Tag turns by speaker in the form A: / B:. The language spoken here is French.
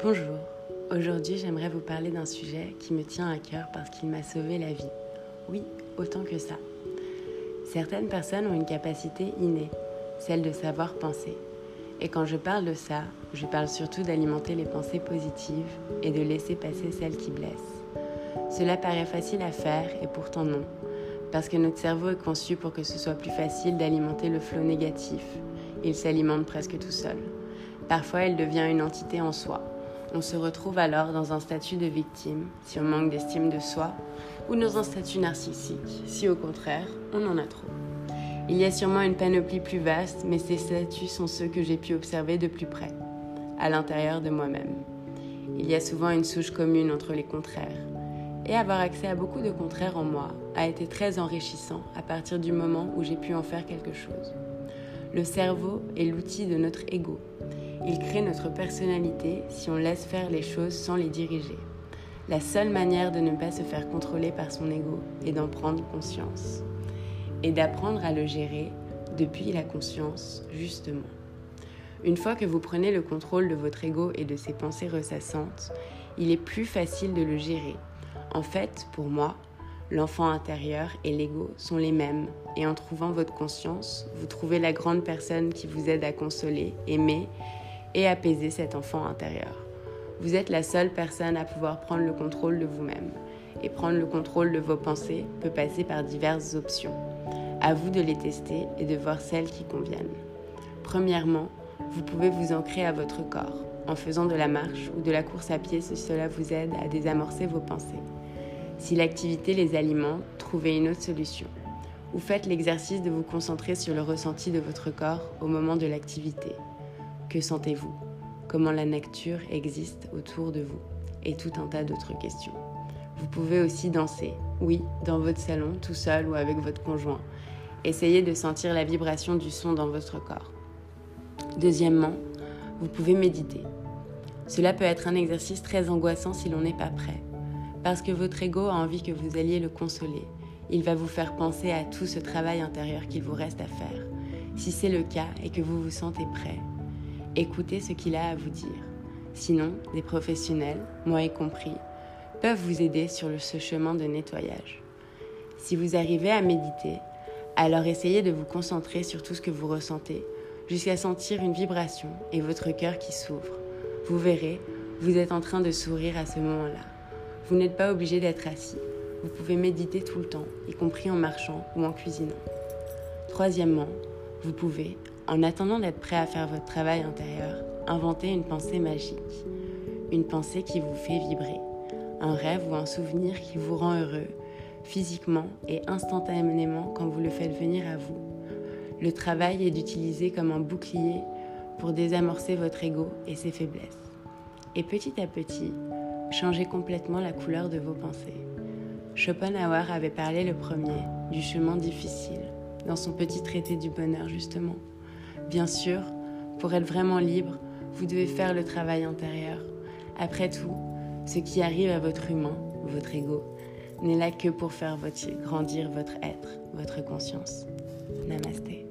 A: Bonjour, aujourd'hui j'aimerais vous parler d'un sujet qui me tient à cœur parce qu'il m'a sauvé la vie. Oui, autant que ça. Certaines personnes ont une capacité innée, celle de savoir penser. Et quand je parle de ça, je parle surtout d'alimenter les pensées positives et de laisser passer celles qui blessent. Cela paraît facile à faire et pourtant non, parce que notre cerveau est conçu pour que ce soit plus facile d'alimenter le flot négatif. Il s'alimente presque tout seul. Parfois, il devient une entité en soi. On se retrouve alors dans un statut de victime si on manque d'estime de soi ou dans un statut narcissique si au contraire on en a trop. Il y a sûrement une panoplie plus vaste, mais ces statuts sont ceux que j'ai pu observer de plus près, à l'intérieur de moi-même. Il y a souvent une souche commune entre les contraires. Et avoir accès à beaucoup de contraires en moi a été très enrichissant à partir du moment où j'ai pu en faire quelque chose. Le cerveau est l'outil de notre ego il crée notre personnalité si on laisse faire les choses sans les diriger. La seule manière de ne pas se faire contrôler par son ego est d'en prendre conscience et d'apprendre à le gérer depuis la conscience, justement. Une fois que vous prenez le contrôle de votre ego et de ses pensées ressassantes, il est plus facile de le gérer. En fait, pour moi, l'enfant intérieur et l'ego sont les mêmes, et en trouvant votre conscience, vous trouvez la grande personne qui vous aide à consoler, aimer et apaiser cet enfant intérieur. Vous êtes la seule personne à pouvoir prendre le contrôle de vous-même. Et prendre le contrôle de vos pensées peut passer par diverses options. À vous de les tester et de voir celles qui conviennent. Premièrement, vous pouvez vous ancrer à votre corps en faisant de la marche ou de la course à pied si cela vous aide à désamorcer vos pensées. Si l'activité les alimente, trouvez une autre solution. Ou faites l'exercice de vous concentrer sur le ressenti de votre corps au moment de l'activité. Que sentez-vous? Comment la nature existe autour de vous? Et tout un tas d'autres questions. Vous pouvez aussi danser, oui, dans votre salon, tout seul ou avec votre conjoint. Essayez de sentir la vibration du son dans votre corps. Deuxièmement, vous pouvez méditer. Cela peut être un exercice très angoissant si l'on n'est pas prêt, parce que votre ego a envie que vous alliez le consoler. Il va vous faire penser à tout ce travail intérieur qu'il vous reste à faire. Si c'est le cas et que vous vous sentez prêt, écoutez ce qu'il a à vous dire. Sinon, des professionnels, moi y compris, peuvent vous aider sur ce chemin de nettoyage. Si vous arrivez à méditer, alors essayez de vous concentrer sur tout ce que vous ressentez, jusqu'à sentir une vibration et votre cœur qui s'ouvre. Vous verrez, vous êtes en train de sourire à ce moment-là. Vous n'êtes pas obligé d'être assis. Vous pouvez méditer tout le temps, y compris en marchant ou en cuisinant. Troisièmement, vous pouvez, en attendant d'être prêt à faire votre travail intérieur, inventez une pensée magique. Une pensée qui vous fait vibrer. Un rêve ou un souvenir qui vous rend heureux, physiquement et instantanément quand vous le faites venir à vous. Le travail est d'utiliser comme un bouclier pour désamorcer votre ego et ses faiblesses. Et petit à petit, changez complètement la couleur de vos pensées. Schopenhauer avait parlé le premier du chemin difficile dans son petit traité du bonheur justement. Bien sûr, pour être vraiment libre, vous devez faire le travail intérieur. Après tout, ce qui arrive à votre humain, votre ego, n'est là que pour faire grandir votre être, votre conscience. Namasté.